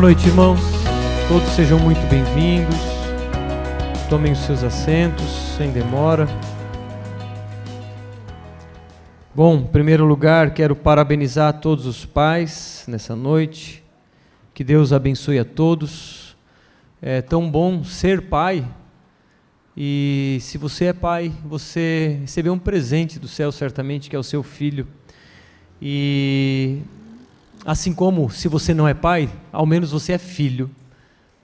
Boa noite, irmãos. Todos sejam muito bem-vindos. Tomem os seus assentos sem demora. Bom, em primeiro lugar, quero parabenizar todos os pais nessa noite. Que Deus abençoe a todos. É tão bom ser pai. E se você é pai, você recebeu um presente do céu, certamente, que é o seu filho. E assim como se você não é pai, ao menos você é filho.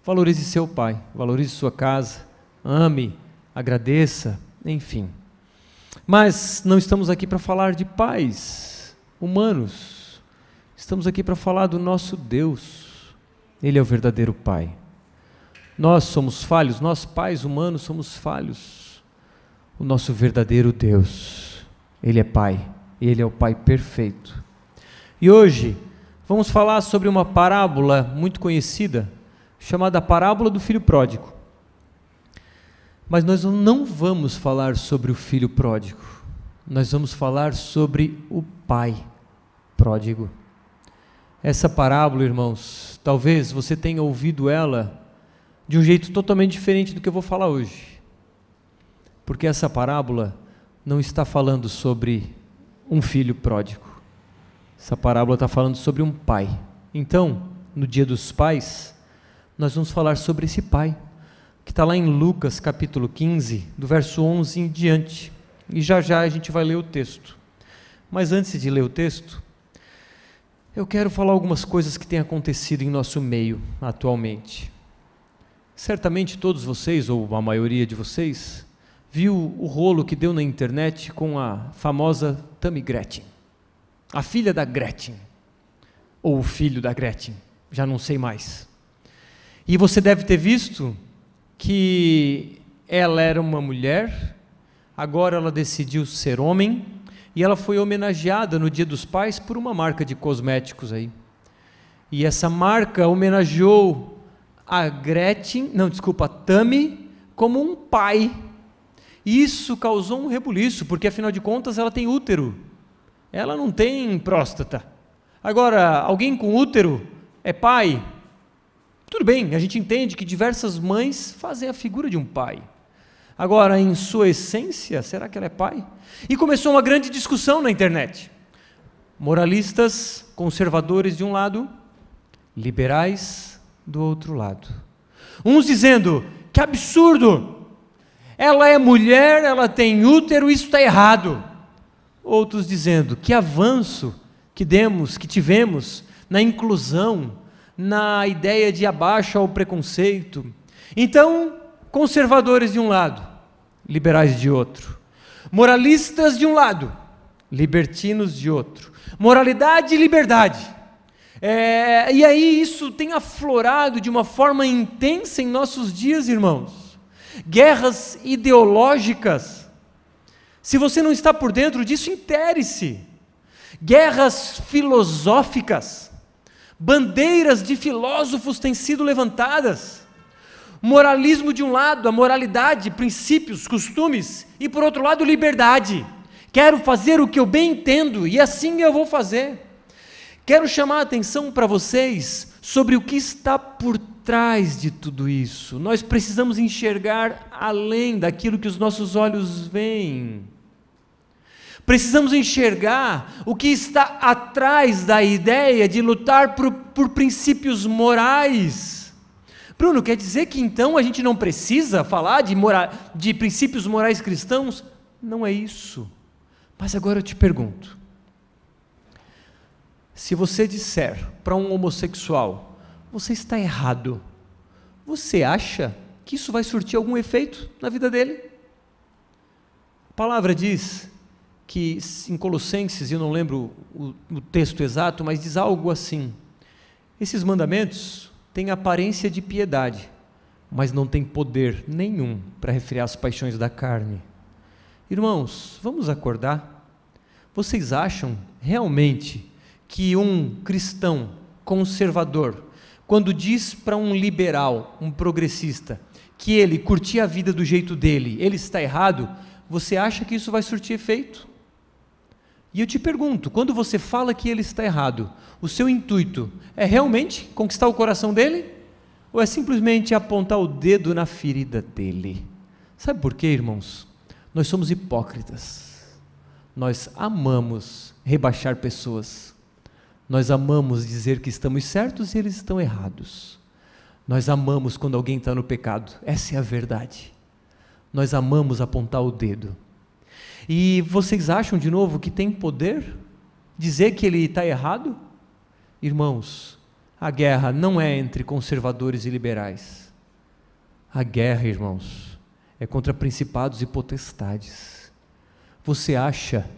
Valorize seu pai, valorize sua casa, ame, agradeça, enfim. Mas não estamos aqui para falar de pais humanos. Estamos aqui para falar do nosso Deus. Ele é o verdadeiro pai. Nós somos falhos, nós pais humanos somos falhos. O nosso verdadeiro Deus, ele é pai, ele é o pai perfeito. E hoje vamos falar sobre uma parábola muito conhecida, chamada parábola do filho pródigo. Mas nós não vamos falar sobre o filho pródigo, nós vamos falar sobre o pai pródigo. Essa parábola, irmãos, talvez você tenha ouvido ela de um jeito totalmente diferente do que eu vou falar hoje. Porque essa parábola não está falando sobre um filho pródigo. Essa parábola está falando sobre um pai. Então, no dia dos pais, nós vamos falar sobre esse pai que está lá em Lucas capítulo 15, do verso 11 em diante. E já já a gente vai ler o texto. Mas antes de ler o texto, eu quero falar algumas coisas que têm acontecido em nosso meio atualmente. Certamente todos vocês, ou a maioria de vocês, viu o rolo que deu na internet com a famosa Tammy Gretchen, a filha da Gretchen, ou o filho da Gretchen, já não sei mais. E você deve ter visto que ela era uma mulher, agora ela decidiu ser homem, e ela foi homenageada no Dia dos Pais por uma marca de cosméticos aí. E essa marca homenageou a Gretchen, não, desculpa, a Tami, como um pai. Isso causou um rebuliço, porque afinal de contas ela tem útero. Ela não tem próstata. Agora, alguém com útero é pai? Tudo bem, a gente entende que diversas mães fazem a figura de um pai. Agora, em sua essência, será que ela é pai? E começou uma grande discussão na internet. Moralistas, conservadores de um lado, liberais do outro lado. Uns dizendo: que absurdo! Ela é mulher, ela tem útero, isso está errado. Outros dizendo: que avanço que demos, que tivemos na inclusão, na ideia de abaixo ao preconceito. Então, conservadores de um lado, liberais de outro. Moralistas de um lado, libertinos de outro. Moralidade e liberdade. É, e aí isso tem aflorado de uma forma intensa em nossos dias, irmãos. Guerras ideológicas. Se você não está por dentro disso, intere-se. Guerras filosóficas Bandeiras de filósofos têm sido levantadas. Moralismo de um lado, a moralidade, princípios, costumes, e por outro lado, liberdade. Quero fazer o que eu bem entendo e assim eu vou fazer. Quero chamar a atenção para vocês sobre o que está por trás de tudo isso. Nós precisamos enxergar além daquilo que os nossos olhos veem. Precisamos enxergar o que está atrás da ideia de lutar por, por princípios morais. Bruno, quer dizer que então a gente não precisa falar de, mora, de princípios morais cristãos? Não é isso. Mas agora eu te pergunto: se você disser para um homossexual, você está errado, você acha que isso vai surtir algum efeito na vida dele? A palavra diz que em Colossenses, eu não lembro o, o texto exato, mas diz algo assim: esses mandamentos têm aparência de piedade, mas não têm poder nenhum para refrear as paixões da carne. Irmãos, vamos acordar? Vocês acham realmente que um cristão conservador, quando diz para um liberal, um progressista, que ele curtia a vida do jeito dele, ele está errado, você acha que isso vai surtir efeito? E eu te pergunto, quando você fala que ele está errado, o seu intuito é realmente conquistar o coração dele? Ou é simplesmente apontar o dedo na ferida dele? Sabe por quê, irmãos? Nós somos hipócritas. Nós amamos rebaixar pessoas. Nós amamos dizer que estamos certos e eles estão errados. Nós amamos quando alguém está no pecado. Essa é a verdade. Nós amamos apontar o dedo. E vocês acham de novo que tem poder dizer que ele está errado? Irmãos, a guerra não é entre conservadores e liberais. A guerra, irmãos, é contra principados e potestades. Você acha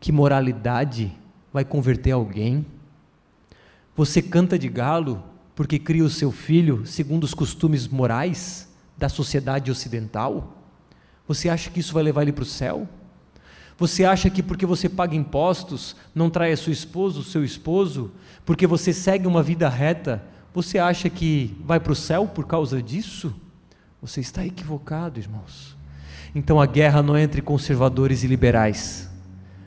que moralidade vai converter alguém? Você canta de galo porque cria o seu filho segundo os costumes morais da sociedade ocidental? Você acha que isso vai levar ele para o céu? Você acha que porque você paga impostos, não trai a sua esposa, o seu esposo, porque você segue uma vida reta, você acha que vai para o céu por causa disso? Você está equivocado, irmãos. Então a guerra não é entre conservadores e liberais.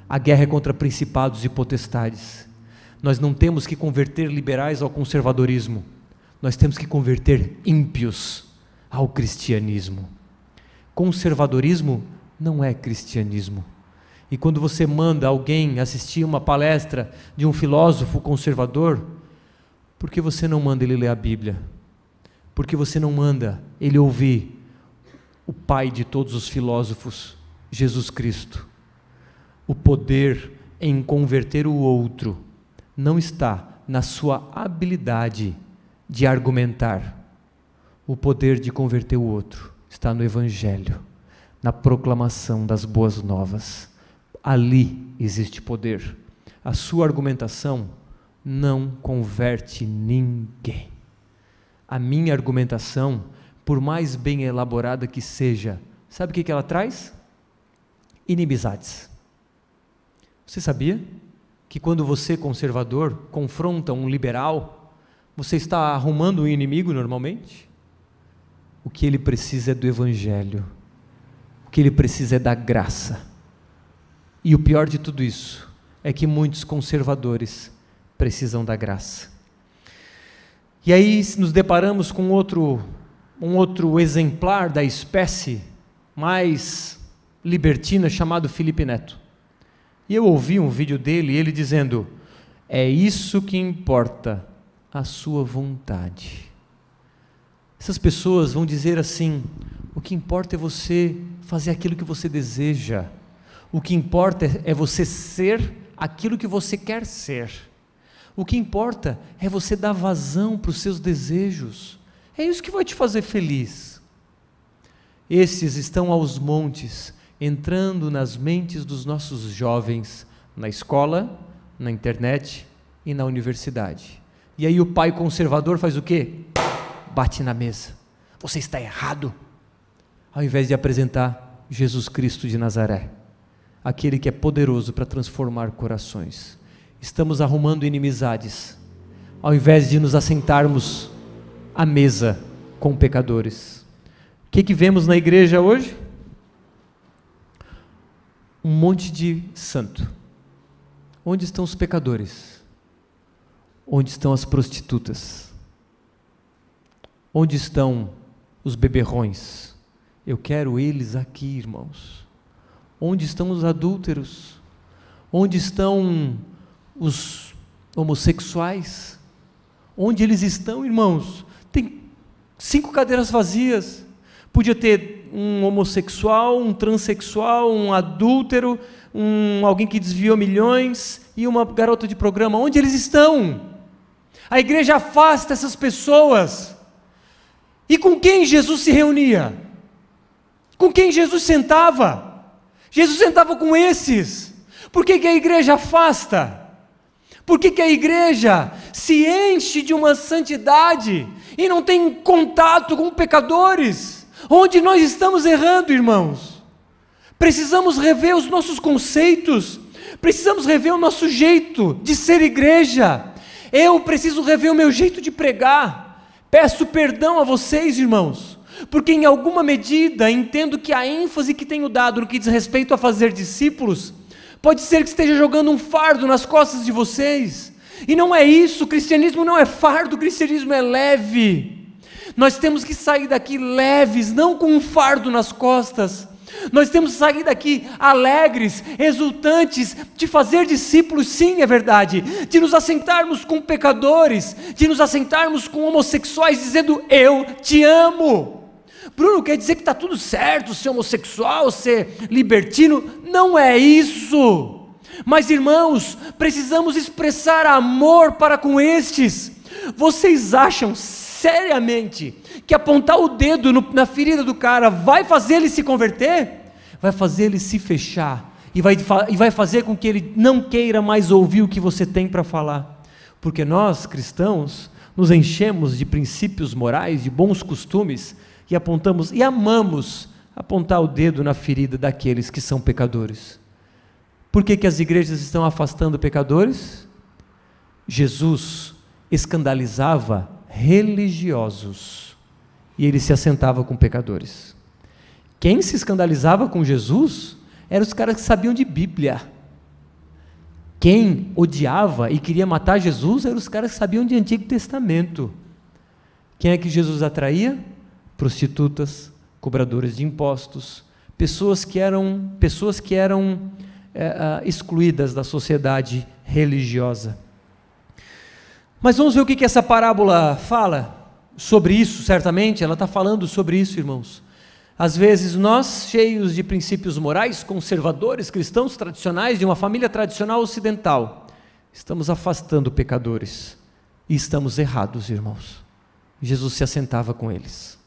A guerra é contra principados e potestades. Nós não temos que converter liberais ao conservadorismo. Nós temos que converter ímpios ao cristianismo. Conservadorismo não é cristianismo. E quando você manda alguém assistir uma palestra de um filósofo conservador, por que você não manda ele ler a Bíblia? Por que você não manda ele ouvir o pai de todos os filósofos, Jesus Cristo? O poder em converter o outro não está na sua habilidade de argumentar. O poder de converter o outro está no Evangelho, na proclamação das boas novas ali existe poder. A sua argumentação não converte ninguém. A minha argumentação, por mais bem elaborada que seja, sabe o que ela traz? Inimizades. Você sabia que quando você, conservador, confronta um liberal, você está arrumando um inimigo normalmente? O que ele precisa é do Evangelho, o que ele precisa é da graça e o pior de tudo isso é que muitos conservadores precisam da graça. E aí nos deparamos com outro, um outro exemplar da espécie mais libertina chamado Felipe Neto. E eu ouvi um vídeo dele, ele dizendo: "É isso que importa, a sua vontade". Essas pessoas vão dizer assim: "O que importa é você fazer aquilo que você deseja". O que importa é você ser aquilo que você quer ser. O que importa é você dar vazão para os seus desejos. É isso que vai te fazer feliz. Esses estão aos montes, entrando nas mentes dos nossos jovens, na escola, na internet e na universidade. E aí o pai conservador faz o quê? Bate na mesa. Você está errado. Ao invés de apresentar Jesus Cristo de Nazaré aquele que é poderoso para transformar corações. Estamos arrumando inimizades, ao invés de nos assentarmos à mesa com pecadores. O que, que vemos na igreja hoje? Um monte de santo. Onde estão os pecadores? Onde estão as prostitutas? Onde estão os beberrões? Eu quero eles aqui, irmãos. Onde estão os adúlteros? Onde estão os homossexuais? Onde eles estão, irmãos? Tem cinco cadeiras vazias. Podia ter um homossexual, um transexual, um adúltero, um, alguém que desviou milhões e uma garota de programa. Onde eles estão? A igreja afasta essas pessoas. E com quem Jesus se reunia? Com quem Jesus sentava? Jesus sentava com esses. Por que, que a igreja afasta? Por que, que a igreja se enche de uma santidade e não tem contato com pecadores? Onde nós estamos errando, irmãos? Precisamos rever os nossos conceitos, precisamos rever o nosso jeito de ser igreja. Eu preciso rever o meu jeito de pregar. Peço perdão a vocês, irmãos, porque em alguma medida entendo que a ênfase que tenho dado no que diz respeito a fazer discípulos Pode ser que esteja jogando um fardo nas costas de vocês. E não é isso, o cristianismo não é fardo, o cristianismo é leve. Nós temos que sair daqui leves, não com um fardo nas costas. Nós temos que sair daqui alegres, exultantes, de fazer discípulos, sim, é verdade, de nos assentarmos com pecadores, de nos assentarmos com homossexuais, dizendo: Eu te amo. Bruno, quer dizer que está tudo certo ser homossexual, ser libertino? Não é isso. Mas irmãos, precisamos expressar amor para com estes. Vocês acham seriamente que apontar o dedo no, na ferida do cara vai fazer ele se converter? Vai fazer ele se fechar e vai, e vai fazer com que ele não queira mais ouvir o que você tem para falar. Porque nós, cristãos, nos enchemos de princípios morais, de bons costumes e apontamos e amamos apontar o dedo na ferida daqueles que são pecadores. Por que, que as igrejas estão afastando pecadores? Jesus escandalizava religiosos e ele se assentava com pecadores. Quem se escandalizava com Jesus eram os caras que sabiam de Bíblia. Quem odiava e queria matar Jesus eram os caras que sabiam de Antigo Testamento. Quem é que Jesus atraía? Prostitutas, cobradores de impostos, pessoas que eram pessoas que eram é, excluídas da sociedade religiosa. Mas vamos ver o que, que essa parábola fala sobre isso, certamente, ela está falando sobre isso, irmãos. Às vezes nós, cheios de princípios morais, conservadores, cristãos tradicionais, de uma família tradicional ocidental, estamos afastando pecadores e estamos errados, irmãos. Jesus se assentava com eles.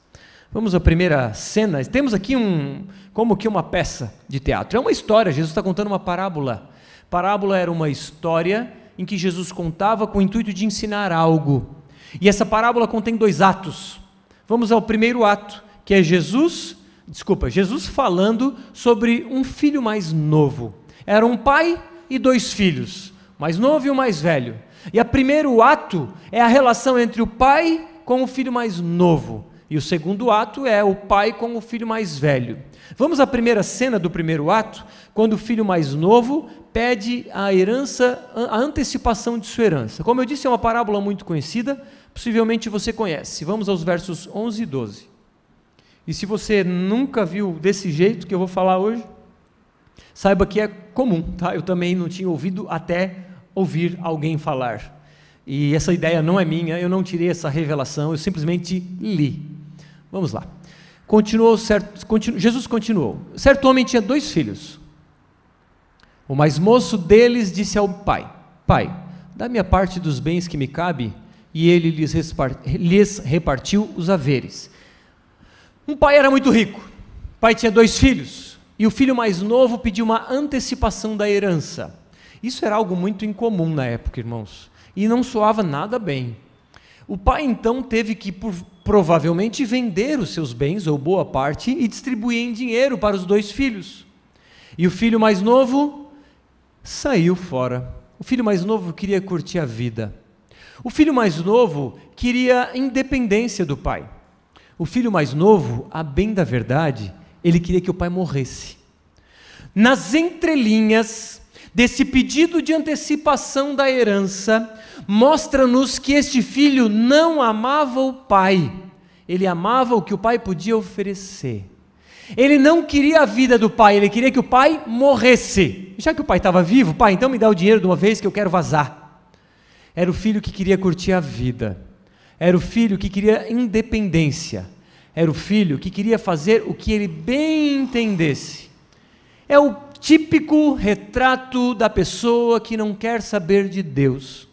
Vamos à primeira cena. Temos aqui um, como que uma peça de teatro. É uma história. Jesus está contando uma parábola. Parábola era uma história em que Jesus contava com o intuito de ensinar algo. E essa parábola contém dois atos. Vamos ao primeiro ato, que é Jesus, desculpa, Jesus falando sobre um filho mais novo. Era um pai e dois filhos, mais novo e o mais velho. E o primeiro ato é a relação entre o pai com o filho mais novo. E o segundo ato é o pai com o filho mais velho. Vamos à primeira cena do primeiro ato, quando o filho mais novo pede a herança, a antecipação de sua herança. Como eu disse, é uma parábola muito conhecida, possivelmente você conhece. Vamos aos versos 11 e 12. E se você nunca viu desse jeito que eu vou falar hoje, saiba que é comum, tá? Eu também não tinha ouvido até ouvir alguém falar. E essa ideia não é minha, eu não tirei essa revelação, eu simplesmente li. Vamos lá. Continuou certo, continu, Jesus continuou. Certo homem tinha dois filhos. O mais moço deles disse ao pai: Pai, dá-me a parte dos bens que me cabe. E ele lhes, lhes repartiu os haveres. Um pai era muito rico. O pai tinha dois filhos. E o filho mais novo pediu uma antecipação da herança. Isso era algo muito incomum na época, irmãos. E não soava nada bem. O pai então teve que, provavelmente, vender os seus bens, ou boa parte, e distribuir em dinheiro para os dois filhos. E o filho mais novo saiu fora. O filho mais novo queria curtir a vida. O filho mais novo queria independência do pai. O filho mais novo, a bem da verdade, ele queria que o pai morresse. Nas entrelinhas desse pedido de antecipação da herança, mostra-nos que este filho não amava o pai, ele amava o que o pai podia oferecer. Ele não queria a vida do pai, ele queria que o pai morresse. Já que o pai estava vivo, pai, então me dá o dinheiro de uma vez que eu quero vazar. Era o filho que queria curtir a vida. Era o filho que queria independência. Era o filho que queria fazer o que ele bem entendesse. É o típico retrato da pessoa que não quer saber de Deus.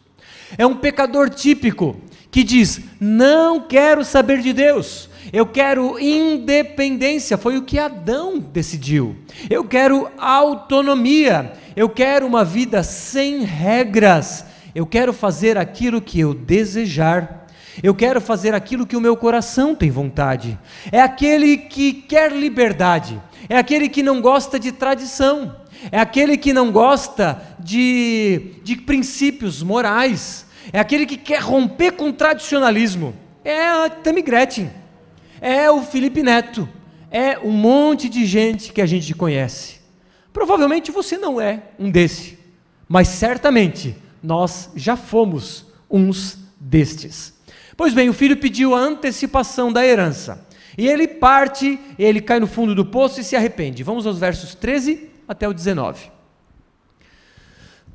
É um pecador típico que diz: Não quero saber de Deus. Eu quero independência, foi o que Adão decidiu. Eu quero autonomia. Eu quero uma vida sem regras. Eu quero fazer aquilo que eu desejar. Eu quero fazer aquilo que o meu coração tem vontade. É aquele que quer liberdade. É aquele que não gosta de tradição. É aquele que não gosta de, de princípios morais. É aquele que quer romper com o tradicionalismo. É a Tammy Gretchen é o Felipe Neto, é um monte de gente que a gente conhece. Provavelmente você não é um desse, mas certamente nós já fomos uns destes. Pois bem, o filho pediu a antecipação da herança. E ele parte, ele cai no fundo do poço e se arrepende. Vamos aos versos 13 até o 19.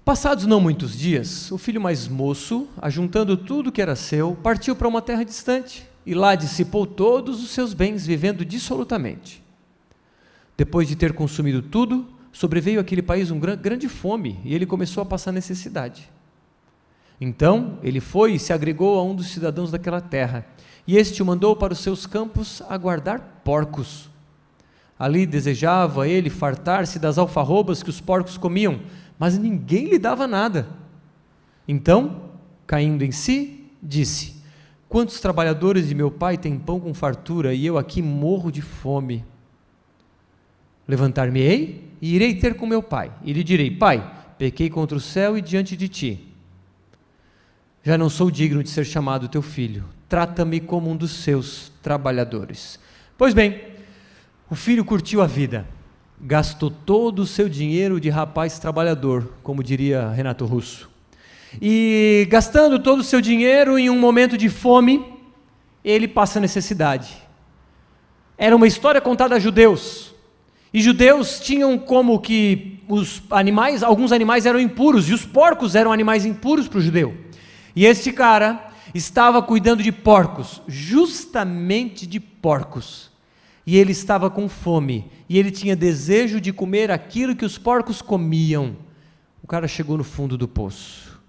Passados não muitos dias, o filho mais moço, ajuntando tudo que era seu, partiu para uma terra distante e lá dissipou todos os seus bens, vivendo dissolutamente. Depois de ter consumido tudo, sobreveio àquele país uma grande fome e ele começou a passar necessidade. Então ele foi e se agregou a um dos cidadãos daquela terra, e este o mandou para os seus campos a guardar porcos. Ali desejava ele fartar-se das alfarrobas que os porcos comiam, mas ninguém lhe dava nada. Então, caindo em si, disse: Quantos trabalhadores de meu pai têm pão com fartura e eu aqui morro de fome? Levantar-me-ei e irei ter com meu pai, e lhe direi: Pai, pequei contra o céu e diante de ti. Já não sou digno de ser chamado teu filho, trata-me como um dos seus trabalhadores. Pois bem, o filho curtiu a vida gastou todo o seu dinheiro de rapaz trabalhador, como diria Renato Russo. E gastando todo o seu dinheiro em um momento de fome, ele passa necessidade. Era uma história contada a judeus. E judeus tinham como que os animais, alguns animais eram impuros, e os porcos eram animais impuros para o judeu. E este cara estava cuidando de porcos, justamente de porcos e ele estava com fome, e ele tinha desejo de comer aquilo que os porcos comiam. O cara chegou no fundo do poço.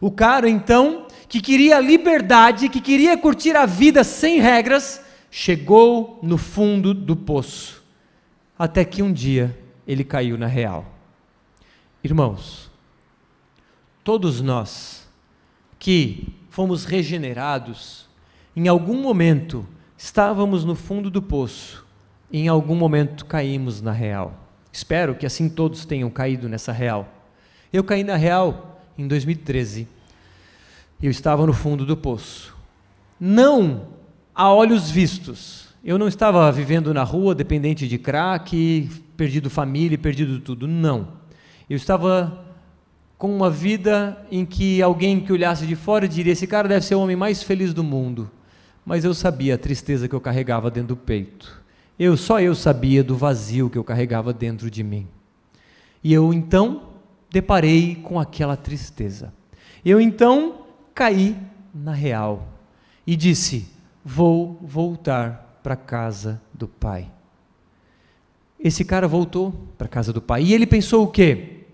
O cara, então, que queria liberdade, que queria curtir a vida sem regras, chegou no fundo do poço. Até que um dia ele caiu na real. Irmãos, todos nós que fomos regenerados, em algum momento Estávamos no fundo do poço e em algum momento caímos na real. Espero que assim todos tenham caído nessa real. Eu caí na real em 2013. Eu estava no fundo do poço. Não a olhos vistos. Eu não estava vivendo na rua dependente de crack, perdido família, perdido tudo. Não. Eu estava com uma vida em que alguém que olhasse de fora diria: esse cara deve ser o homem mais feliz do mundo mas eu sabia a tristeza que eu carregava dentro do peito. Eu só eu sabia do vazio que eu carregava dentro de mim. E eu então deparei com aquela tristeza. Eu então caí na real e disse: "Vou voltar para casa do pai". Esse cara voltou para casa do pai e ele pensou o quê?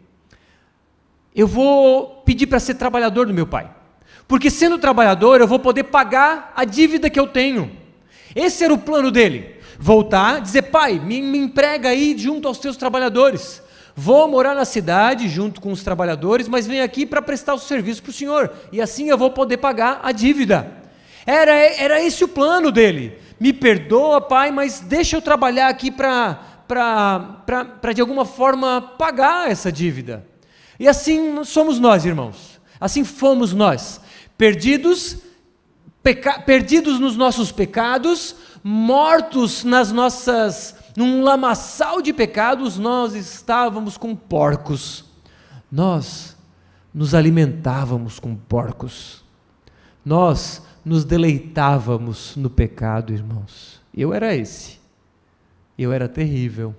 Eu vou pedir para ser trabalhador do meu pai. Porque sendo trabalhador, eu vou poder pagar a dívida que eu tenho. Esse era o plano dele. Voltar, dizer, pai, me, me emprega aí junto aos teus trabalhadores. Vou morar na cidade junto com os trabalhadores, mas venho aqui para prestar o serviço para o senhor. E assim eu vou poder pagar a dívida. Era, era esse o plano dele. Me perdoa, pai, mas deixa eu trabalhar aqui para, de alguma forma, pagar essa dívida. E assim somos nós, irmãos. Assim fomos nós perdidos, perdidos nos nossos pecados, mortos nas nossas num lamaçal de pecados, nós estávamos com porcos. Nós nos alimentávamos com porcos. Nós nos deleitávamos no pecado, irmãos. Eu era esse. Eu era terrível.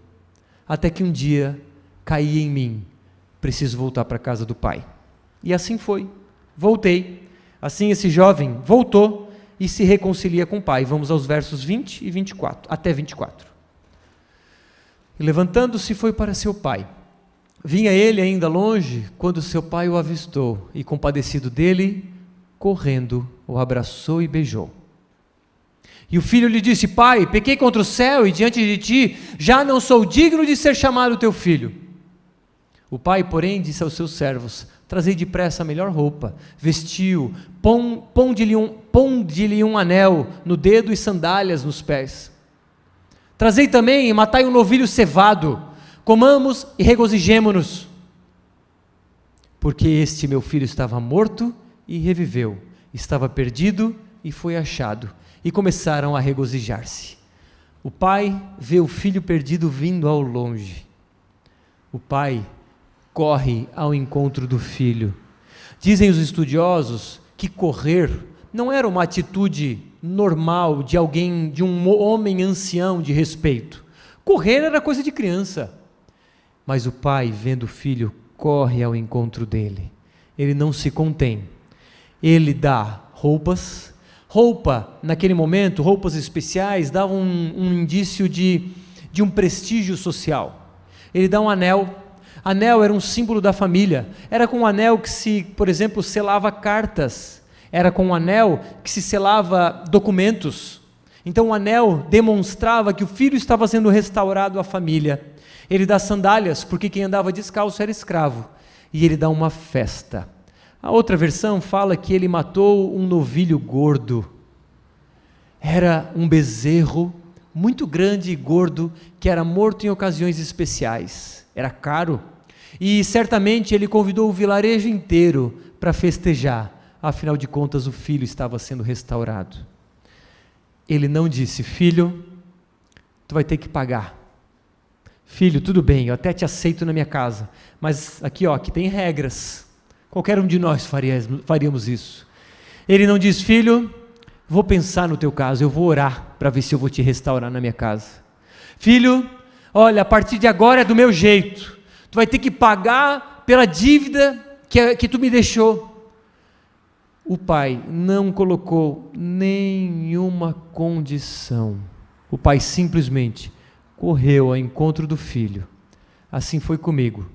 Até que um dia caí em mim. Preciso voltar para a casa do Pai. E assim foi. Voltei. Assim, esse jovem voltou e se reconcilia com o pai. Vamos aos versos 20 e 24, até 24. E levantando-se, foi para seu pai. Vinha ele ainda longe quando seu pai o avistou e, compadecido dele, correndo, o abraçou e beijou. E o filho lhe disse: Pai, pequei contra o céu e diante de ti, já não sou digno de ser chamado teu filho. O pai, porém, disse aos seus servos: Trazei depressa a melhor roupa, vestiu, ponde-lhe um, ponde um anel no dedo e sandálias nos pés. Trazei também e matai um novilho cevado, comamos e regozijemo-nos. Porque este meu filho estava morto e reviveu, estava perdido e foi achado. E começaram a regozijar-se. O pai vê o filho perdido vindo ao longe o pai corre ao encontro do filho. Dizem os estudiosos que correr não era uma atitude normal de alguém, de um homem ancião de respeito. Correr era coisa de criança. Mas o pai, vendo o filho, corre ao encontro dele. Ele não se contém. Ele dá roupas. Roupa, naquele momento, roupas especiais, davam um, um indício de, de um prestígio social. Ele dá um anel, Anel era um símbolo da família. Era com o anel que se, por exemplo, selava cartas. Era com o anel que se selava documentos. Então o anel demonstrava que o filho estava sendo restaurado à família. Ele dá sandálias, porque quem andava descalço era escravo. E ele dá uma festa. A outra versão fala que ele matou um novilho gordo. Era um bezerro muito grande e gordo que era morto em ocasiões especiais. Era caro. E certamente ele convidou o vilarejo inteiro para festejar, afinal de contas o filho estava sendo restaurado. Ele não disse: Filho, tu vai ter que pagar. Filho, tudo bem, eu até te aceito na minha casa, mas aqui, ó, aqui tem regras. Qualquer um de nós faríamos isso. Ele não diz: Filho, vou pensar no teu caso, eu vou orar para ver se eu vou te restaurar na minha casa. Filho, olha, a partir de agora é do meu jeito tu vai ter que pagar pela dívida que, que tu me deixou. O pai não colocou nenhuma condição. O pai simplesmente correu ao encontro do filho. Assim foi comigo.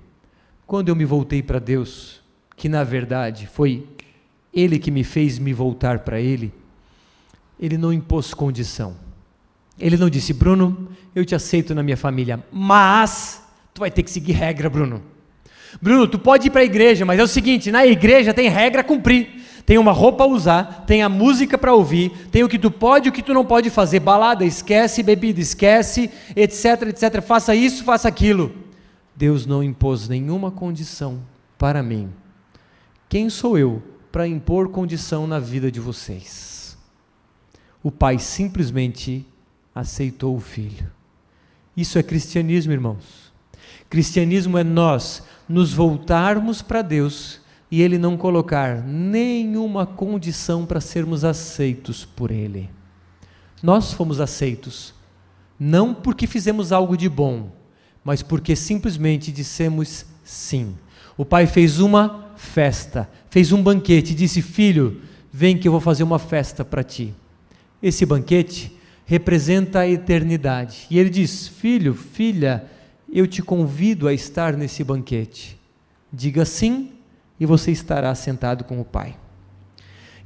Quando eu me voltei para Deus, que na verdade foi Ele que me fez me voltar para Ele, Ele não impôs condição. Ele não disse, Bruno, eu te aceito na minha família, mas Tu vai ter que seguir regra, Bruno. Bruno, tu pode ir para a igreja, mas é o seguinte: na igreja tem regra a cumprir. Tem uma roupa a usar, tem a música para ouvir, tem o que tu pode e o que tu não pode fazer. Balada, esquece, bebida, esquece, etc, etc. Faça isso, faça aquilo. Deus não impôs nenhuma condição para mim. Quem sou eu para impor condição na vida de vocês? O pai simplesmente aceitou o filho. Isso é cristianismo, irmãos. Cristianismo é nós nos voltarmos para Deus e Ele não colocar nenhuma condição para sermos aceitos por Ele. Nós fomos aceitos, não porque fizemos algo de bom, mas porque simplesmente dissemos sim. O pai fez uma festa, fez um banquete, disse: Filho, vem que eu vou fazer uma festa para ti. Esse banquete representa a eternidade. E ele diz: Filho, filha, eu te convido a estar nesse banquete. Diga sim e você estará sentado com o Pai.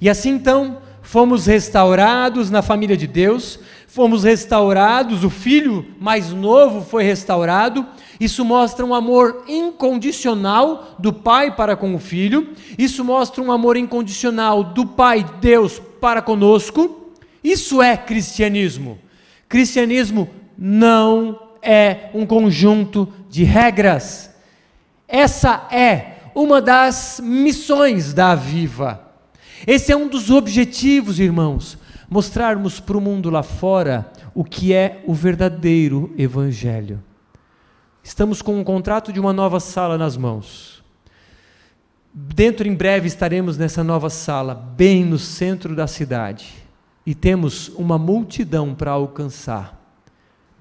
E assim então, fomos restaurados na família de Deus, fomos restaurados, o filho mais novo foi restaurado. Isso mostra um amor incondicional do pai para com o filho, isso mostra um amor incondicional do Pai Deus para conosco. Isso é cristianismo. Cristianismo não é um conjunto de regras. Essa é uma das missões da Viva. Esse é um dos objetivos, irmãos, mostrarmos para o mundo lá fora o que é o verdadeiro Evangelho. Estamos com um contrato de uma nova sala nas mãos. Dentro em breve estaremos nessa nova sala, bem no centro da cidade, e temos uma multidão para alcançar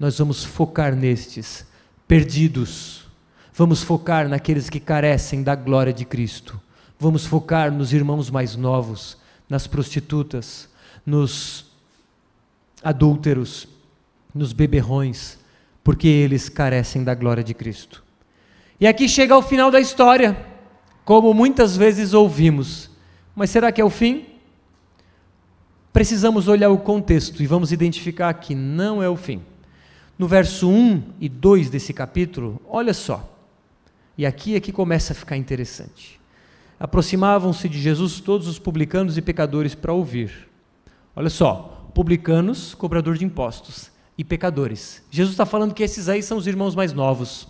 nós vamos focar nestes perdidos. Vamos focar naqueles que carecem da glória de Cristo. Vamos focar nos irmãos mais novos, nas prostitutas, nos adúlteros, nos beberrões, porque eles carecem da glória de Cristo. E aqui chega o final da história, como muitas vezes ouvimos. Mas será que é o fim? Precisamos olhar o contexto e vamos identificar que não é o fim no verso 1 e 2 desse capítulo, olha só. E aqui é que começa a ficar interessante. Aproximavam-se de Jesus todos os publicanos e pecadores para ouvir. Olha só, publicanos, cobrador de impostos, e pecadores. Jesus está falando que esses aí são os irmãos mais novos.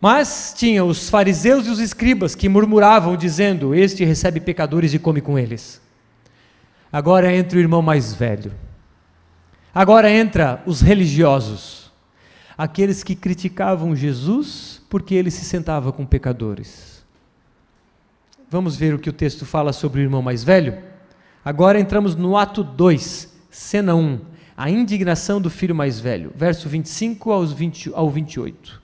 Mas tinha os fariseus e os escribas que murmuravam, dizendo: Este recebe pecadores e come com eles. Agora entra o irmão mais velho Agora entra os religiosos. aqueles que criticavam Jesus porque ele se sentava com pecadores. Vamos ver o que o texto fala sobre o irmão mais velho? Agora entramos no ato 2, cena 1, a indignação do filho mais velho, verso 25 aos 20, ao 28.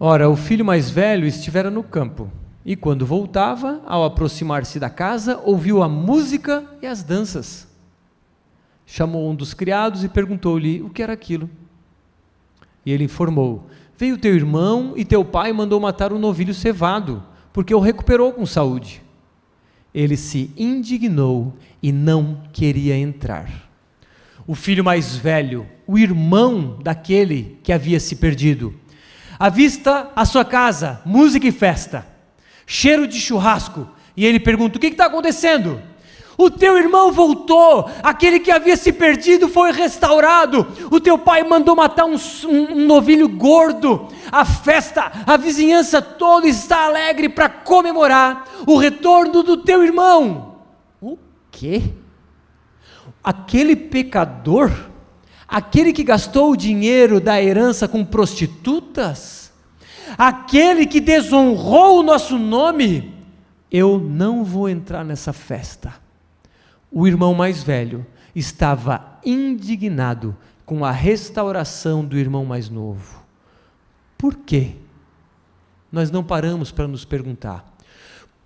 Ora, o filho mais velho estivera no campo, e quando voltava, ao aproximar-se da casa, ouviu a música e as danças. Chamou um dos criados e perguntou-lhe o que era aquilo. E ele informou: Veio teu irmão e teu pai mandou matar um novilho cevado, porque o recuperou com saúde. Ele se indignou e não queria entrar. O filho mais velho, o irmão daquele que havia se perdido, avista a sua casa, música e festa, cheiro de churrasco, e ele pergunta: O que está acontecendo? O teu irmão voltou, aquele que havia se perdido foi restaurado. O teu pai mandou matar um, um, um novilho gordo. A festa, a vizinhança toda está alegre para comemorar o retorno do teu irmão. O quê? Aquele pecador aquele que gastou o dinheiro da herança com prostitutas, aquele que desonrou o nosso nome, eu não vou entrar nessa festa. O irmão mais velho estava indignado com a restauração do irmão mais novo. Por quê? Nós não paramos para nos perguntar.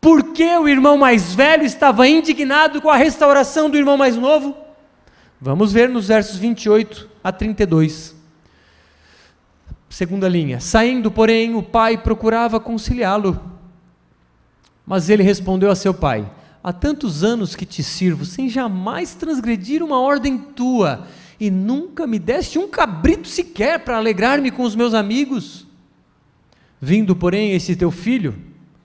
Por que o irmão mais velho estava indignado com a restauração do irmão mais novo? Vamos ver nos versos 28 a 32. Segunda linha. Saindo, porém, o pai procurava conciliá-lo. Mas ele respondeu a seu pai: Há tantos anos que te sirvo, sem jamais transgredir uma ordem tua, e nunca me deste um cabrito sequer para alegrar-me com os meus amigos. Vindo, porém, este teu filho,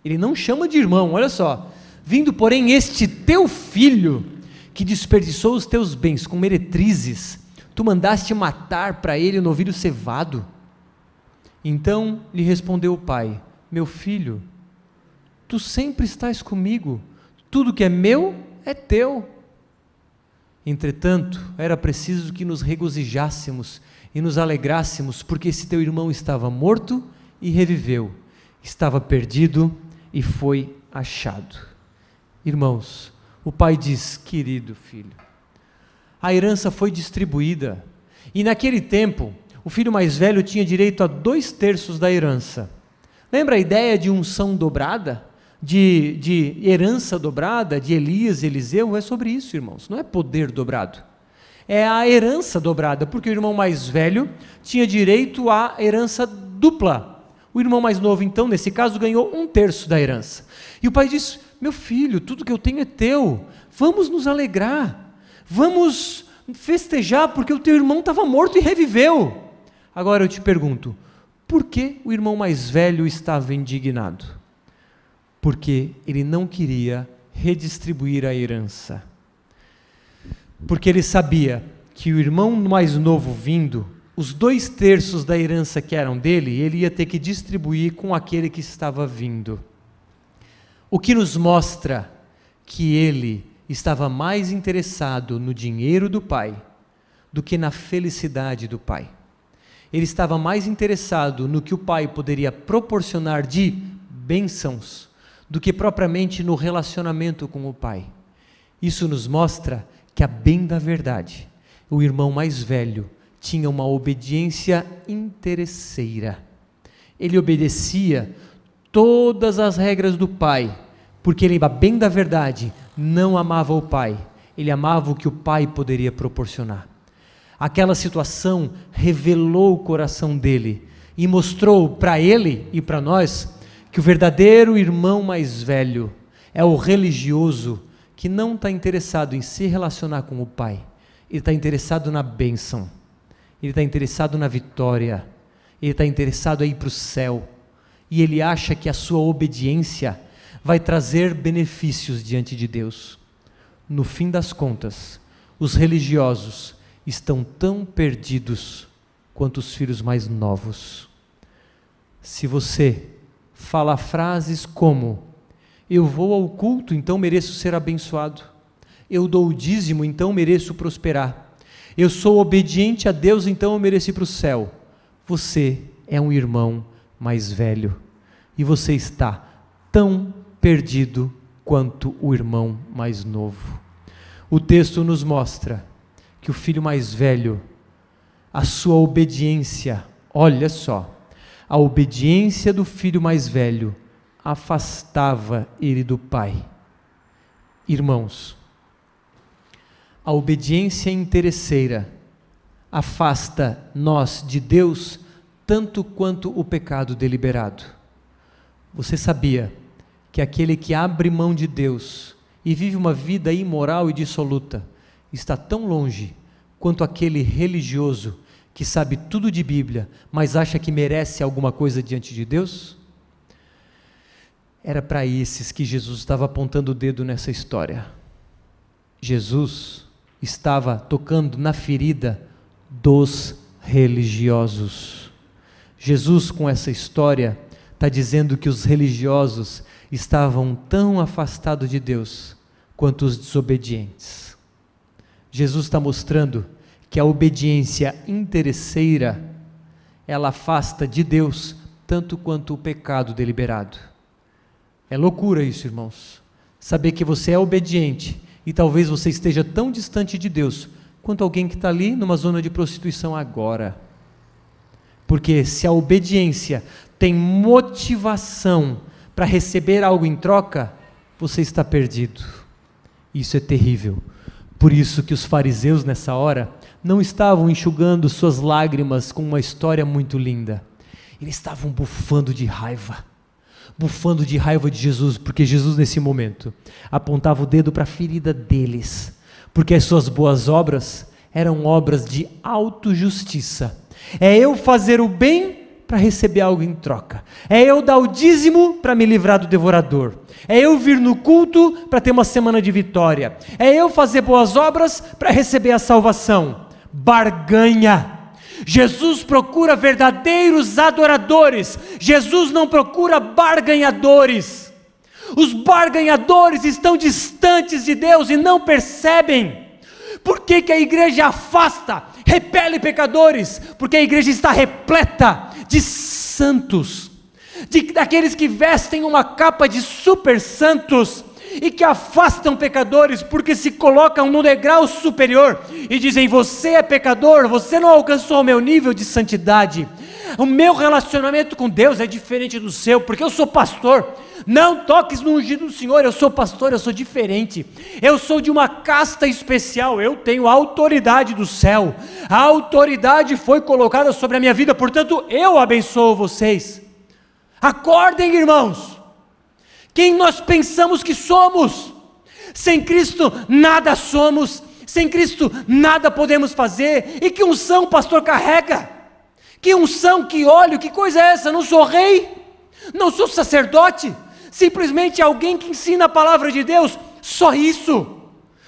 ele não chama de irmão, olha só. Vindo, porém, este teu filho, que desperdiçou os teus bens com meretrizes, tu mandaste matar para ele o novilho cevado. Então lhe respondeu o pai: Meu filho, tu sempre estás comigo, tudo que é meu é teu. Entretanto, era preciso que nos regozijássemos e nos alegrássemos, porque esse teu irmão estava morto e reviveu, estava perdido e foi achado. Irmãos, o pai diz: Querido filho, a herança foi distribuída, e naquele tempo, o filho mais velho tinha direito a dois terços da herança. Lembra a ideia de unção dobrada? De, de herança dobrada, de Elias Eliseu? É sobre isso, irmãos, não é poder dobrado. É a herança dobrada, porque o irmão mais velho tinha direito à herança dupla. O irmão mais novo, então, nesse caso, ganhou um terço da herança. E o pai disse: meu filho, tudo que eu tenho é teu. Vamos nos alegrar. Vamos festejar porque o teu irmão estava morto e reviveu. Agora eu te pergunto, por que o irmão mais velho estava indignado? Porque ele não queria redistribuir a herança. Porque ele sabia que o irmão mais novo vindo, os dois terços da herança que eram dele, ele ia ter que distribuir com aquele que estava vindo. O que nos mostra que ele estava mais interessado no dinheiro do pai do que na felicidade do pai. Ele estava mais interessado no que o pai poderia proporcionar de bênçãos do que propriamente no relacionamento com o pai. Isso nos mostra que, a bem da verdade, o irmão mais velho tinha uma obediência interesseira. Ele obedecia todas as regras do pai, porque ele, bem da verdade, não amava o pai, ele amava o que o pai poderia proporcionar. Aquela situação revelou o coração dele e mostrou para ele e para nós que o verdadeiro irmão mais velho é o religioso que não está interessado em se relacionar com o pai, ele está interessado na bênção, ele está interessado na vitória, ele está interessado a ir para o céu. E ele acha que a sua obediência vai trazer benefícios diante de Deus. No fim das contas, os religiosos estão tão perdidos quanto os filhos mais novos. Se você fala frases como: Eu vou ao culto, então mereço ser abençoado. Eu dou o dízimo, então mereço prosperar. Eu sou obediente a Deus, então eu mereci para o céu. Você é um irmão mais velho e você está tão perdido quanto o irmão mais novo. O texto nos mostra que o filho mais velho, a sua obediência, olha só, a obediência do filho mais velho afastava ele do pai. Irmãos, a obediência interesseira afasta nós de Deus tanto quanto o pecado deliberado. Você sabia que aquele que abre mão de Deus e vive uma vida imoral e dissoluta está tão longe quanto aquele religioso que sabe tudo de Bíblia, mas acha que merece alguma coisa diante de Deus? Era para esses que Jesus estava apontando o dedo nessa história. Jesus estava tocando na ferida dos religiosos. Jesus, com essa história, está dizendo que os religiosos estavam tão afastados de Deus quanto os desobedientes. Jesus está mostrando que a obediência interesseira ela afasta de Deus tanto quanto o pecado deliberado. É loucura isso, irmãos. Saber que você é obediente e talvez você esteja tão distante de Deus quanto alguém que está ali numa zona de prostituição agora. Porque se a obediência tem motivação para receber algo em troca, você está perdido. Isso é terrível. Por isso que os fariseus nessa hora não estavam enxugando suas lágrimas com uma história muito linda. Eles estavam bufando de raiva bufando de raiva de Jesus, porque Jesus, nesse momento, apontava o dedo para a ferida deles, porque as suas boas obras eram obras de autojustiça. É eu fazer o bem para receber algo em troca. É eu dar o dízimo para me livrar do devorador. É eu vir no culto para ter uma semana de vitória. É eu fazer boas obras para receber a salvação. Barganha. Jesus procura verdadeiros adoradores, Jesus não procura barganhadores. Os barganhadores estão distantes de Deus e não percebem. Por que, que a igreja afasta, repele pecadores? Porque a igreja está repleta de santos, de, daqueles que vestem uma capa de super santos e que afastam pecadores porque se colocam no degrau superior e dizem: Você é pecador, você não alcançou o meu nível de santidade. O meu relacionamento com Deus é diferente do seu, porque eu sou pastor. Não toques no ungido do Senhor, eu sou pastor, eu sou diferente. Eu sou de uma casta especial, eu tenho autoridade do céu. A autoridade foi colocada sobre a minha vida, portanto, eu abençoo vocês. Acordem, irmãos. Quem nós pensamos que somos? Sem Cristo nada somos, sem Cristo nada podemos fazer. E que unção o pastor carrega? Que unção, que óleo, que coisa é essa? Não sou rei, não sou sacerdote, simplesmente alguém que ensina a palavra de Deus, só isso.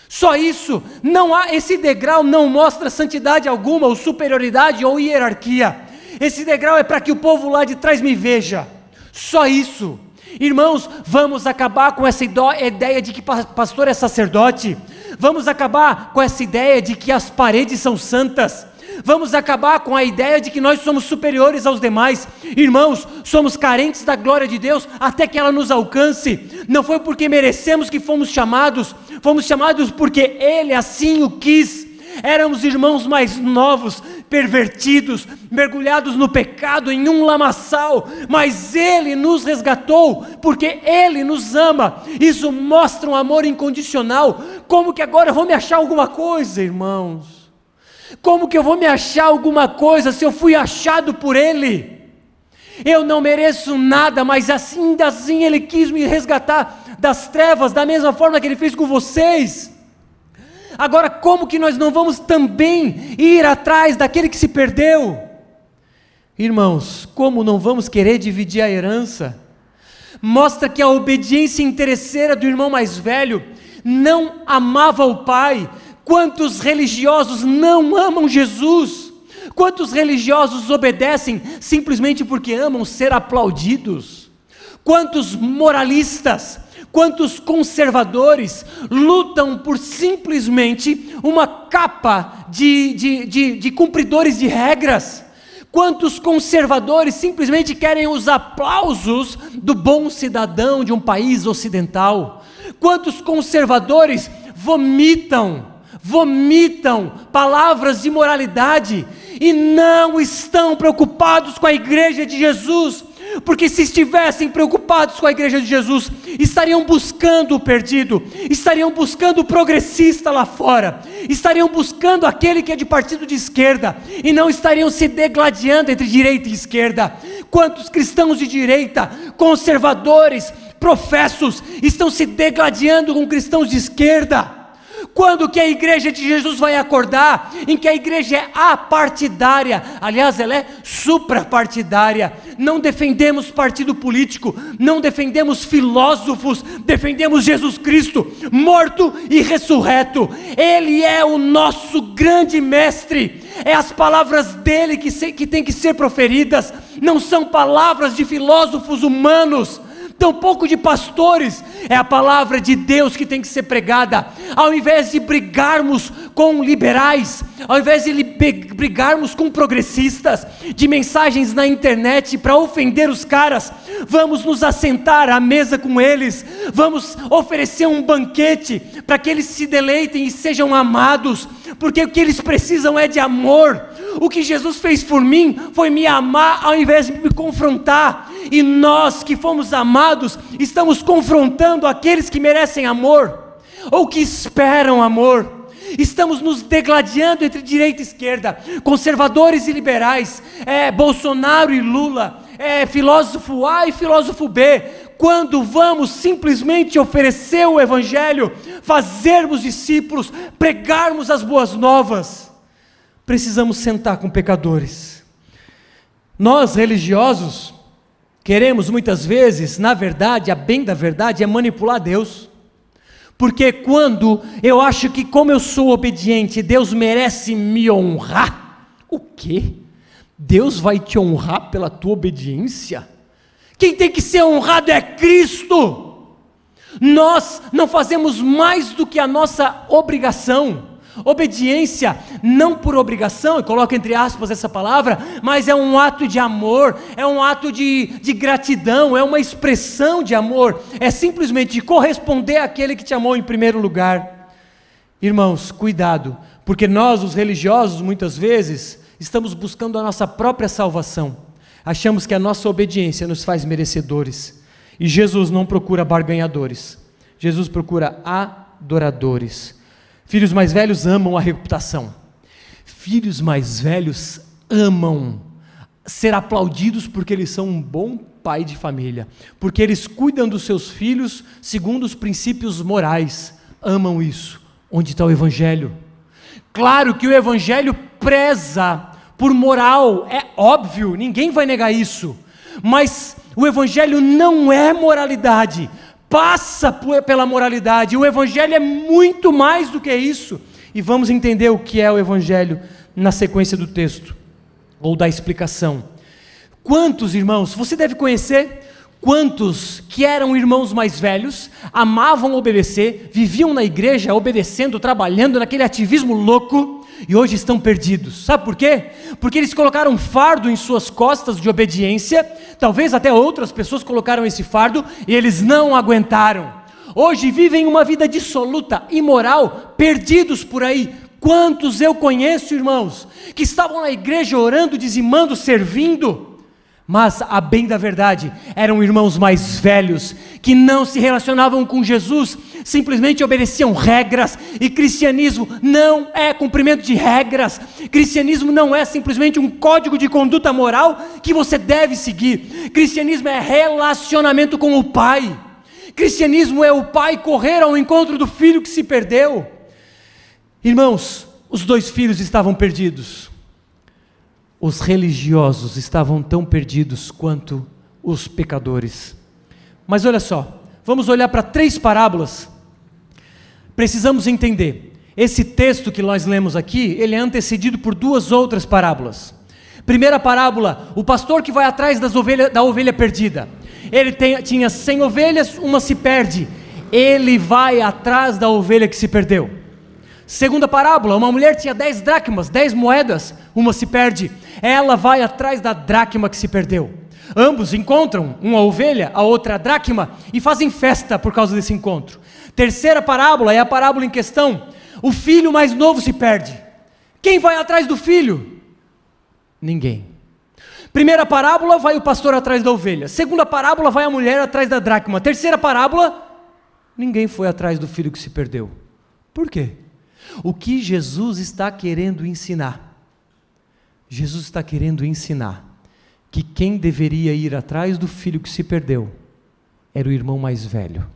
Só isso, não há esse degrau não mostra santidade alguma, ou superioridade ou hierarquia. Esse degrau é para que o povo lá de trás me veja. Só isso. Irmãos, vamos acabar com essa ideia de que pastor é sacerdote. Vamos acabar com essa ideia de que as paredes são santas. Vamos acabar com a ideia de que nós somos superiores aos demais. Irmãos, somos carentes da glória de Deus até que ela nos alcance. Não foi porque merecemos que fomos chamados, fomos chamados porque Ele assim o quis. Éramos irmãos mais novos, pervertidos, mergulhados no pecado em um lamaçal, mas Ele nos resgatou, porque Ele nos ama. Isso mostra um amor incondicional. Como que agora eu vou me achar alguma coisa, irmãos? Como que eu vou me achar alguma coisa se eu fui achado por Ele? Eu não mereço nada, mas assim, assim Ele quis me resgatar das trevas, da mesma forma que Ele fez com vocês. Agora, como que nós não vamos também ir atrás daquele que se perdeu? Irmãos, como não vamos querer dividir a herança? Mostra que a obediência interesseira do irmão mais velho não amava o pai. Quantos religiosos não amam Jesus? Quantos religiosos obedecem simplesmente porque amam ser aplaudidos? Quantos moralistas Quantos conservadores lutam por simplesmente uma capa de, de, de, de cumpridores de regras? Quantos conservadores simplesmente querem os aplausos do bom cidadão de um país ocidental? Quantos conservadores vomitam, vomitam palavras de moralidade e não estão preocupados com a igreja de Jesus? Porque se estivessem preocupados com a igreja de Jesus, estariam buscando o perdido, estariam buscando o progressista lá fora, estariam buscando aquele que é de partido de esquerda, e não estariam se degladiando entre direita e esquerda. Quantos cristãos de direita, conservadores, professos, estão se degladiando com cristãos de esquerda? Quando que a igreja de Jesus vai acordar? Em que a igreja é apartidária, aliás, ela é suprapartidária. Não defendemos partido político, não defendemos filósofos, defendemos Jesus Cristo, morto e ressurreto. Ele é o nosso grande mestre. É as palavras dele que, se, que têm que ser proferidas, não são palavras de filósofos humanos tampouco de pastores, é a palavra de Deus que tem que ser pregada. Ao invés de brigarmos com liberais, ao invés de brigarmos com progressistas, de mensagens na internet para ofender os caras, vamos nos assentar à mesa com eles, vamos oferecer um banquete para que eles se deleitem e sejam amados, porque o que eles precisam é de amor. O que Jesus fez por mim foi me amar ao invés de me confrontar. E nós que fomos amados, estamos confrontando aqueles que merecem amor ou que esperam amor. Estamos nos degladiando entre direita e esquerda, conservadores e liberais, é, Bolsonaro e Lula, é, filósofo A e filósofo B, quando vamos simplesmente oferecer o Evangelho, fazermos discípulos, pregarmos as boas novas, precisamos sentar com pecadores. Nós, religiosos, queremos muitas vezes, na verdade, a bem da verdade é manipular Deus. Porque quando eu acho que, como eu sou obediente, Deus merece me honrar, o quê? Deus vai te honrar pela tua obediência? Quem tem que ser honrado é Cristo. Nós não fazemos mais do que a nossa obrigação. Obediência, não por obrigação, e coloco entre aspas essa palavra, mas é um ato de amor, é um ato de, de gratidão, é uma expressão de amor, é simplesmente corresponder àquele que te amou em primeiro lugar. Irmãos, cuidado, porque nós, os religiosos, muitas vezes, estamos buscando a nossa própria salvação, achamos que a nossa obediência nos faz merecedores, e Jesus não procura barganhadores, Jesus procura adoradores. Filhos mais velhos amam a reputação. Filhos mais velhos amam ser aplaudidos porque eles são um bom pai de família, porque eles cuidam dos seus filhos segundo os princípios morais. Amam isso. Onde está o Evangelho? Claro que o Evangelho preza por moral, é óbvio, ninguém vai negar isso. Mas o Evangelho não é moralidade, passa pela moralidade. O Evangelho é muito mais do que isso. E vamos entender o que é o Evangelho na sequência do texto, ou da explicação. Quantos irmãos, você deve conhecer, quantos que eram irmãos mais velhos, amavam obedecer, viviam na igreja obedecendo, trabalhando naquele ativismo louco, e hoje estão perdidos. Sabe por quê? Porque eles colocaram um fardo em suas costas de obediência, talvez até outras pessoas colocaram esse fardo e eles não aguentaram. Hoje vivem uma vida dissoluta, imoral, perdidos por aí. Quantos eu conheço, irmãos, que estavam na igreja orando, dizimando, servindo, mas, a bem da verdade, eram irmãos mais velhos, que não se relacionavam com Jesus, simplesmente obedeciam regras, e cristianismo não é cumprimento de regras, cristianismo não é simplesmente um código de conduta moral que você deve seguir, cristianismo é relacionamento com o Pai, cristianismo é o pai correr ao encontro do filho que se perdeu. Irmãos, os dois filhos estavam perdidos os religiosos estavam tão perdidos quanto os pecadores. Mas olha só, vamos olhar para três parábolas. Precisamos entender. Esse texto que nós lemos aqui, ele é antecedido por duas outras parábolas. Primeira parábola, o pastor que vai atrás das ovelha, da ovelha perdida. Ele tem, tinha cem ovelhas, uma se perde. ele vai atrás da ovelha que se perdeu. Segunda parábola: uma mulher tinha dez dracmas, dez moedas, uma se perde. Ela vai atrás da dracma que se perdeu. Ambos encontram uma ovelha, a outra a dracma, e fazem festa por causa desse encontro. Terceira parábola é a parábola em questão: o filho mais novo se perde. Quem vai atrás do filho? Ninguém. Primeira parábola vai o pastor atrás da ovelha. Segunda parábola vai a mulher atrás da dracma. Terceira parábola, ninguém foi atrás do filho que se perdeu. Por quê? O que Jesus está querendo ensinar? Jesus está querendo ensinar que quem deveria ir atrás do filho que se perdeu era o irmão mais velho.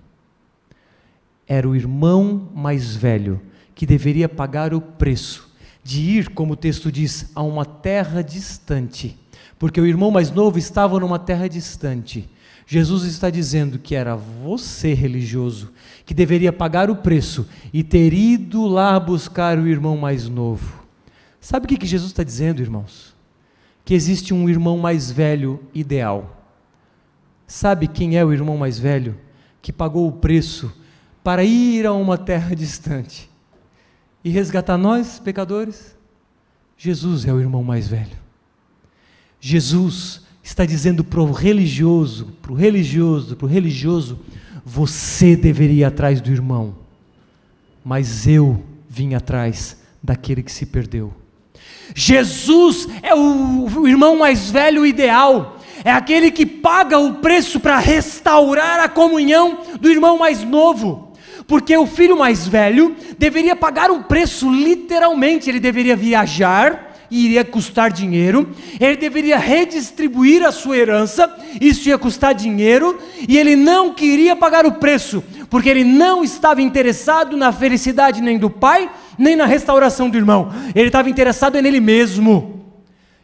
Era o irmão mais velho que deveria pagar o preço de ir, como o texto diz, a uma terra distante porque o irmão mais novo estava numa terra distante. Jesus está dizendo que era você, religioso, que deveria pagar o preço e ter ido lá buscar o irmão mais novo. Sabe o que, Jesus está dizendo, irmãos? Que existe um irmão mais velho ideal. Sabe quem é o irmão mais velho? Que pagou o preço para ir a uma terra distante e resgatar nós, pecadores? Jesus é o irmão mais velho. Jesus está dizendo para o religioso, para o religioso, para o religioso, você deveria ir atrás do irmão, mas eu vim atrás daquele que se perdeu. Jesus é o, irmão mais velho ideal, é aquele que paga o preço para restaurar a comunhão do irmão mais novo. Porque o filho mais velho deveria pagar um preço, literalmente, ele deveria viajar, iria custar dinheiro, ele deveria redistribuir a sua herança, isso ia custar dinheiro, e ele não queria pagar o preço, porque ele não estava interessado na felicidade nem do pai, nem na restauração do irmão, ele estava interessado nele mesmo.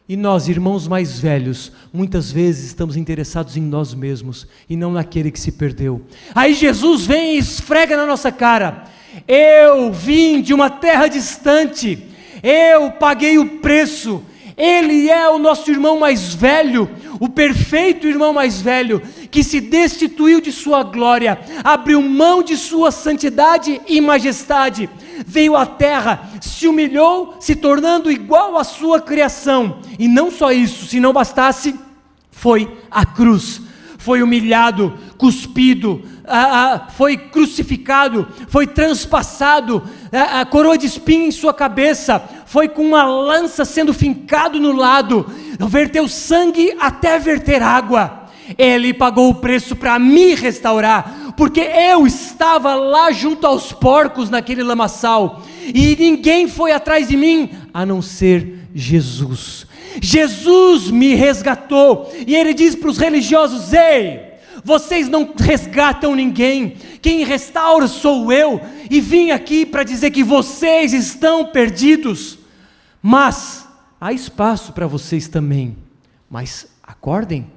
E nós, irmãos mais velhos, muitas vezes estamos interessados em nós mesmos e não naquele que se perdeu. Aí Jesus vem e esfrega na nossa cara: Eu vim de uma terra distante, eu paguei o preço. Ele é o nosso irmão mais velho, o perfeito irmão mais velho, que se destituiu de sua glória, abriu mão de sua santidade e majestade, veio à terra, se humilhou, se tornando igual à sua criação. E não só isso, se não bastasse, foi à cruz, foi humilhado, cuspido, foi crucificado, foi transpassado, a, coroa de espinho em sua cabeça, foi com uma lança sendo fincado no lado, verteu sangue até verter água. Ele pagou o preço para me restaurar, porque eu estava lá junto aos porcos naquele lamaçal, e ninguém foi atrás de mim a não ser Jesus. Jesus me resgatou, e ele diz para os religiosos: Ei, vocês não resgatam ninguém, quem restaura sou eu, e vim aqui para dizer que vocês estão perdidos, mas há espaço para vocês também, mas acordem.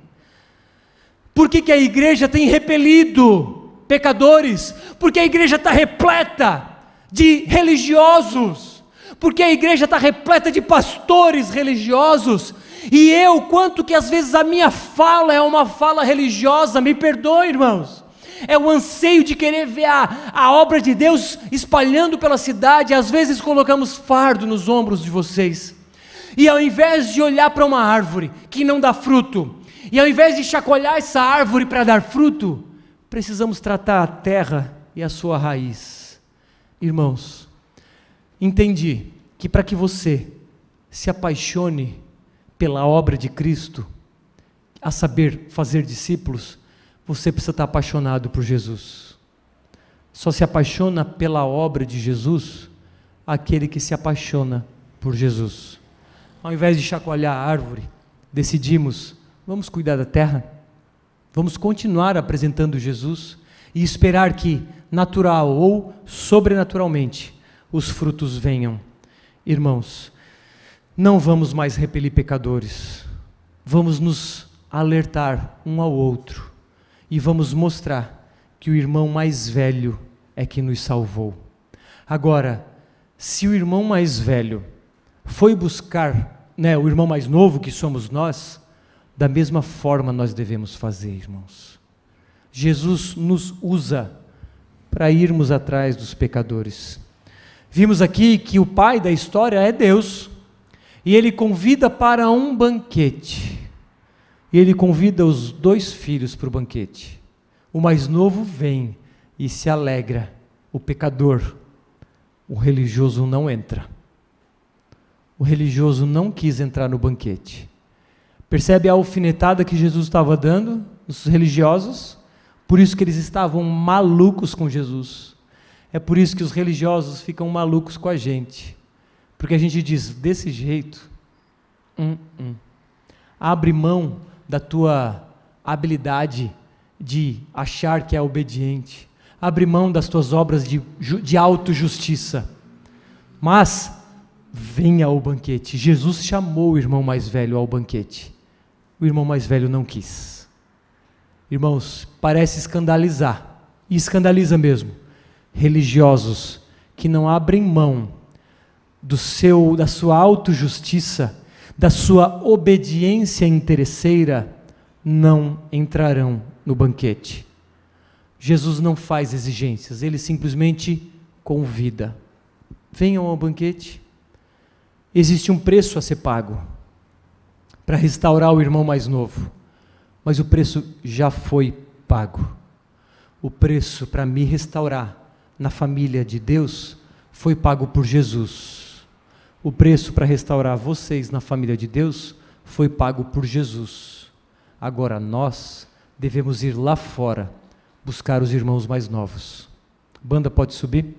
Por que, que a igreja tem repelido pecadores? Porque a igreja está repleta de religiosos, porque a igreja está repleta de pastores religiosos e eu, quanto que às vezes a minha fala é uma fala religiosa, me perdoe, irmãos. É o anseio de querer ver a, a obra de Deus espalhando pela cidade. Às vezes colocamos fardo nos ombros de vocês. E ao invés de olhar para uma árvore que não dá fruto, e ao invés de chacoalhar essa árvore para dar fruto, precisamos tratar a terra e a sua raiz. Irmãos, entendi que para que você se apaixone pela obra de Cristo, a saber, fazer discípulos, você precisa estar apaixonado por Jesus. Só se apaixona pela obra de Jesus aquele que se apaixona por Jesus. Ao invés de chacoalhar a árvore, decidimos, vamos cuidar da terra, vamos continuar apresentando Jesus e esperar que, natural ou sobrenaturalmente, os frutos venham. Irmãos, não vamos mais repelir pecadores, vamos nos alertar um ao outro e vamos mostrar que o irmão mais velho é que nos salvou. Agora, se o irmão mais velho foi buscar, né, o irmão mais novo que somos nós, da mesma forma nós devemos fazer, irmãos. Jesus nos usa para irmos atrás dos pecadores. Vimos aqui que o pai da história é Deus, e ele convida para um banquete. E ele convida os dois filhos para o banquete. O mais novo vem e se alegra, o pecador, o religioso não entra. O religioso não quis entrar no banquete. Percebe a alfinetada que Jesus estava dando nos religiosos? Por isso que eles estavam malucos com Jesus. É por isso que os religiosos ficam malucos com a gente. Porque a gente diz, desse jeito, hum, hum. abre mão da tua habilidade de achar que é obediente. Abre mão das tuas obras de, de autojustiça. Mas, venha ao banquete. Jesus chamou o irmão mais velho ao banquete. O irmão mais velho não quis. Irmãos, parece escandalizar, e escandaliza mesmo, religiosos que não abrem mão do seu da sua autojustiça, da sua obediência interesseira, não entrarão no banquete. Jesus não faz exigências, ele simplesmente convida. Venham ao banquete. Existe um preço a ser pago para restaurar o irmão mais novo, mas o preço já foi pago. O preço para me restaurar na família de Deus foi pago por Jesus. O preço para restaurar vocês na família de Deus foi pago por Jesus. Agora nós devemos ir lá fora buscar os irmãos mais novos. Banda pode subir?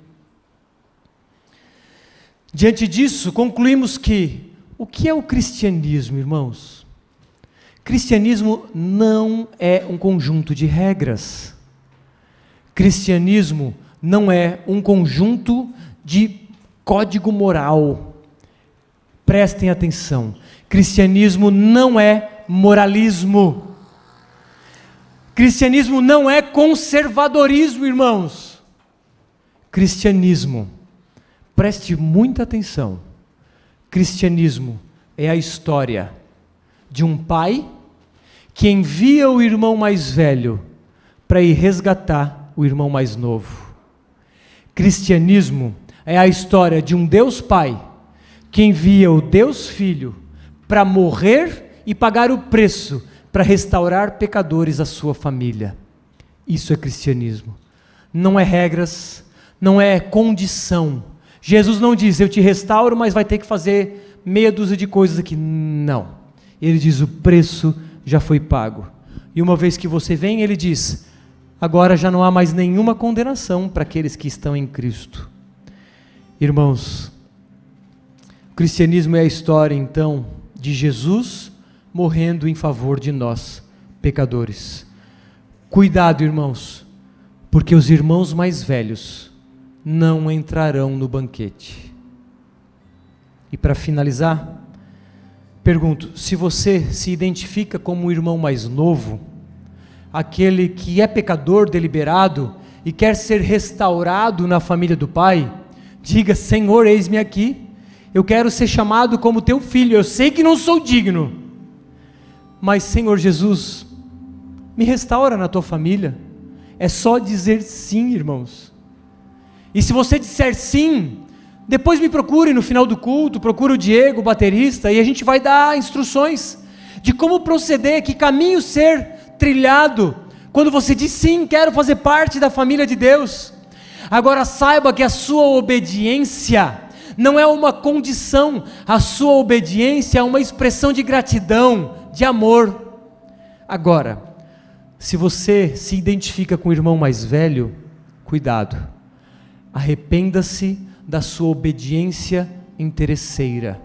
Diante disso, concluímos que o que é o cristianismo, irmãos? Cristianismo não é um conjunto de regras. Cristianismo não é um conjunto de código moral. Prestem atenção. Cristianismo não é moralismo. Cristianismo não é conservadorismo, irmãos. Cristianismo, preste muita atenção. Cristianismo é a história de um pai que envia o irmão mais velho para ir resgatar o irmão mais novo. Cristianismo é a história de um Deus Pai que envia o Deus Filho para morrer e pagar o preço para restaurar pecadores à sua família. Isso é cristianismo. Não é regras, não é condição. Jesus não diz, eu te restauro, mas vai ter que fazer meia dúzia de coisas aqui. Não. Ele diz, o preço já foi pago. E uma vez que você vem, ele diz, agora já não há mais nenhuma condenação para aqueles que estão em Cristo. Irmãos, cristianismo é a história então de Jesus morrendo em favor de nós, pecadores. Cuidado, irmãos, porque os irmãos mais velhos não entrarão no banquete. E para finalizar, pergunto: se você se identifica como o irmão mais novo, aquele que é pecador deliberado e quer ser restaurado na família do Pai, diga: Senhor, eis-me aqui. Eu quero ser chamado como teu filho. Eu sei que não sou digno mas, Senhor Jesus, me restaura na tua família. É só dizer sim, irmãos. E se você disser sim, depois me procure no final do culto, procure o Diego, o baterista, e a gente vai dar instruções de como proceder, que caminho ser trilhado. Quando você diz sim, quero fazer parte da família de Deus. Agora saiba que a sua obediência não é uma condição, a sua obediência é uma expressão de gratidão, de amor. Agora, se você se identifica com o irmão mais velho, cuidado, arrependa-se da sua obediência interesseira.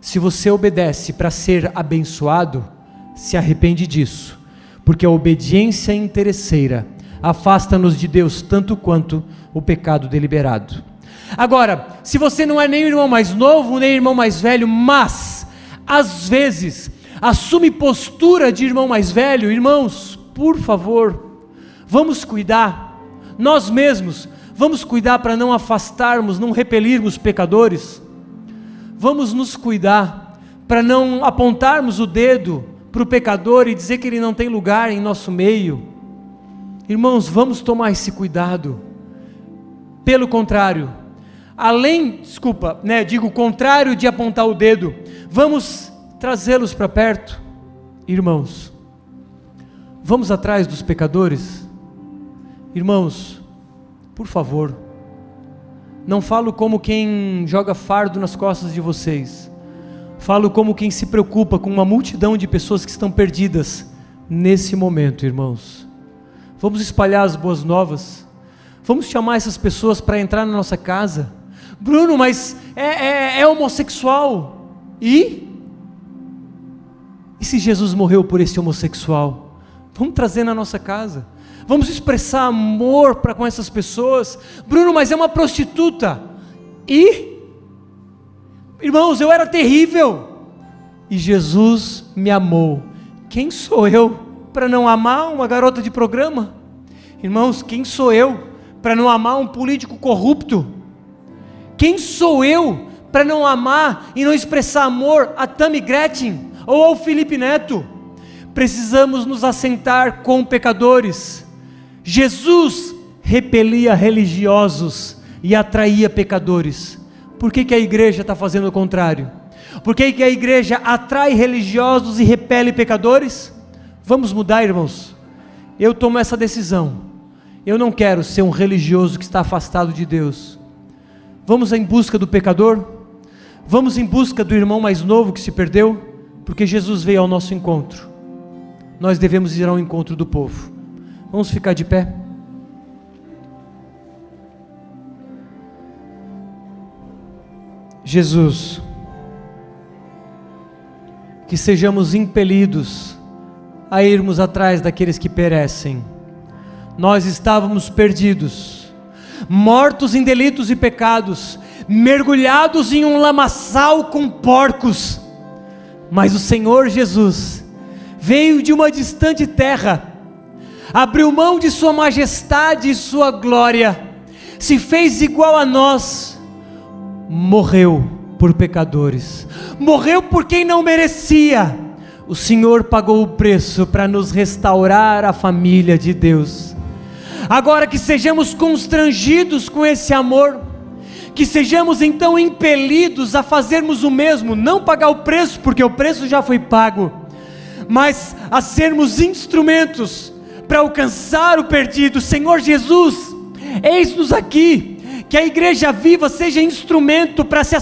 Se você obedece para ser abençoado, se arrepende disso, porque a obediência interesseira afasta-nos de Deus tanto quanto o pecado deliberado. Agora, se você não é nem o irmão mais novo, nem o irmão mais velho, mas às vezes assume postura de irmão mais velho, irmãos, por favor, vamos cuidar, nós mesmos, vamos cuidar para não afastarmos, não repelirmos pecadores, vamos nos cuidar para não apontarmos o dedo para o pecador e dizer que ele não tem lugar em nosso meio. Irmãos, vamos tomar esse cuidado, Pelo contrário, além, desculpa, né, digo contrário de apontar o dedo, vamos trazê-los para perto, irmãos. Vamos atrás dos pecadores, irmãos. Por favor, não falo como quem joga fardo nas costas de vocês. Falo como quem se preocupa com uma multidão de pessoas que estão perdidas nesse momento, irmãos. Vamos espalhar as boas novas. Vamos chamar essas pessoas para entrar na nossa casa. Bruno, mas é, é, é homossexual. E? E se Jesus morreu por esse homossexual? Vamos trazer na nossa casa. Vamos expressar amor para com essas pessoas. Bruno, mas é uma prostituta. E? Irmãos, eu era terrível. E Jesus me amou. Quem sou eu para não amar uma garota de programa? Irmãos, quem sou eu para não amar um político corrupto? Quem sou eu para não amar e não expressar amor a Tammy Gretchen ou ao Felipe Neto? Precisamos nos assentar com pecadores. Jesus repelia religiosos e atraía pecadores. Por que, que a igreja está fazendo o contrário? Por que, que a igreja atrai religiosos e repele pecadores? Vamos mudar, irmãos. Eu tomo essa decisão. Eu não quero ser um religioso que está afastado de Deus. Vamos em busca do pecador? Vamos em busca do irmão mais novo que se perdeu? Porque Jesus veio ao nosso encontro. Nós devemos ir ao encontro do povo. Vamos ficar de pé? Jesus, que sejamos impelidos a irmos atrás daqueles que perecem. Nós estávamos perdidos, mortos em delitos e pecados, mergulhados em um lamaçal com porcos, mas o Senhor Jesus veio de uma distante terra, abriu mão de Sua majestade e Sua glória, se fez igual a nós morreu por pecadores, morreu por quem não merecia. O Senhor pagou o preço para nos restaurar a família de Deus. Agora que sejamos constrangidos com esse amor, que sejamos então impelidos a fazermos o mesmo, não pagar o preço, porque o preço já foi pago, mas a sermos instrumentos para alcançar o perdido. Senhor Jesus, eis-nos aqui que a igreja viva seja instrumento para se